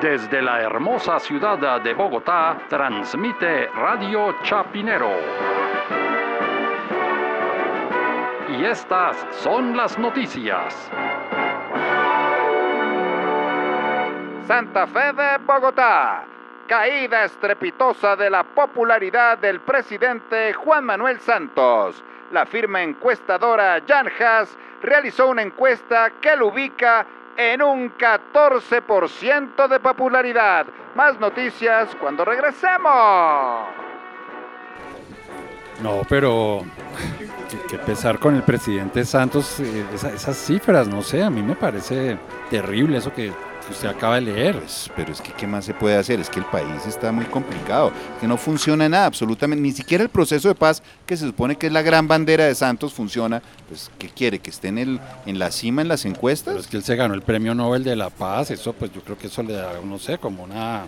Desde la hermosa ciudad de Bogotá, transmite Radio Chapinero. Y estas son las noticias. Santa Fe de Bogotá. Caída estrepitosa de la popularidad del presidente Juan Manuel Santos. La firma encuestadora Jan Haas realizó una encuesta que lo ubica en un 14% de popularidad. Más noticias cuando regresemos. No, pero qué, pesar con el presidente Santos, eh, esas cifras, no sé, a mí me parece terrible eso que usted acaba de leer. Pues, pero es que, ¿qué más se puede hacer? Es que el país está muy complicado, que no funciona nada, absolutamente, ni siquiera el proceso de paz, que se supone que es la gran bandera de Santos, funciona. Pues, ¿qué quiere? ¿Que esté en, el, en la cima en las encuestas? Pero es que él se ganó el premio Nobel de la Paz, eso pues yo creo que eso le da, no sé, como una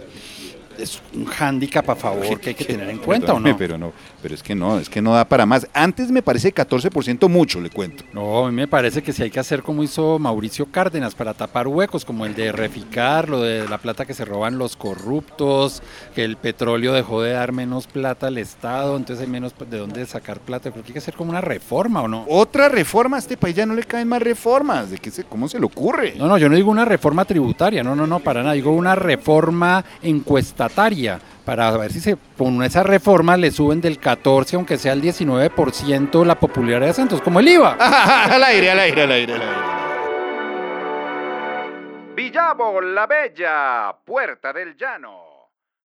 es un hándicap a favor que hay que tener en cuenta, ¿o no? Pero no, pero es que no, es que no da para más. Antes me parece 14% mucho, le cuento. No, a mí me parece que si hay que hacer como hizo Mauricio Cárdenas para tapar huecos, como el de reficar, lo de la plata que se roban los corruptos, que el petróleo dejó de dar menos plata al Estado, entonces hay menos de dónde sacar plata. Que hay que hacer como una reforma, ¿o no? Otra reforma, a este país ya no le caen más reformas. ¿De qué se, cómo se le ocurre? No, no, yo no digo una reforma tributaria, no, no, no, para nada. Digo una reforma encuesta para ver si se con esa reforma le suben del 14, aunque sea el 19% la popularidad de Santos, como el IVA. al aire, al aire, al aire, al aire. Villavo, la Bella, Puerta del Llano.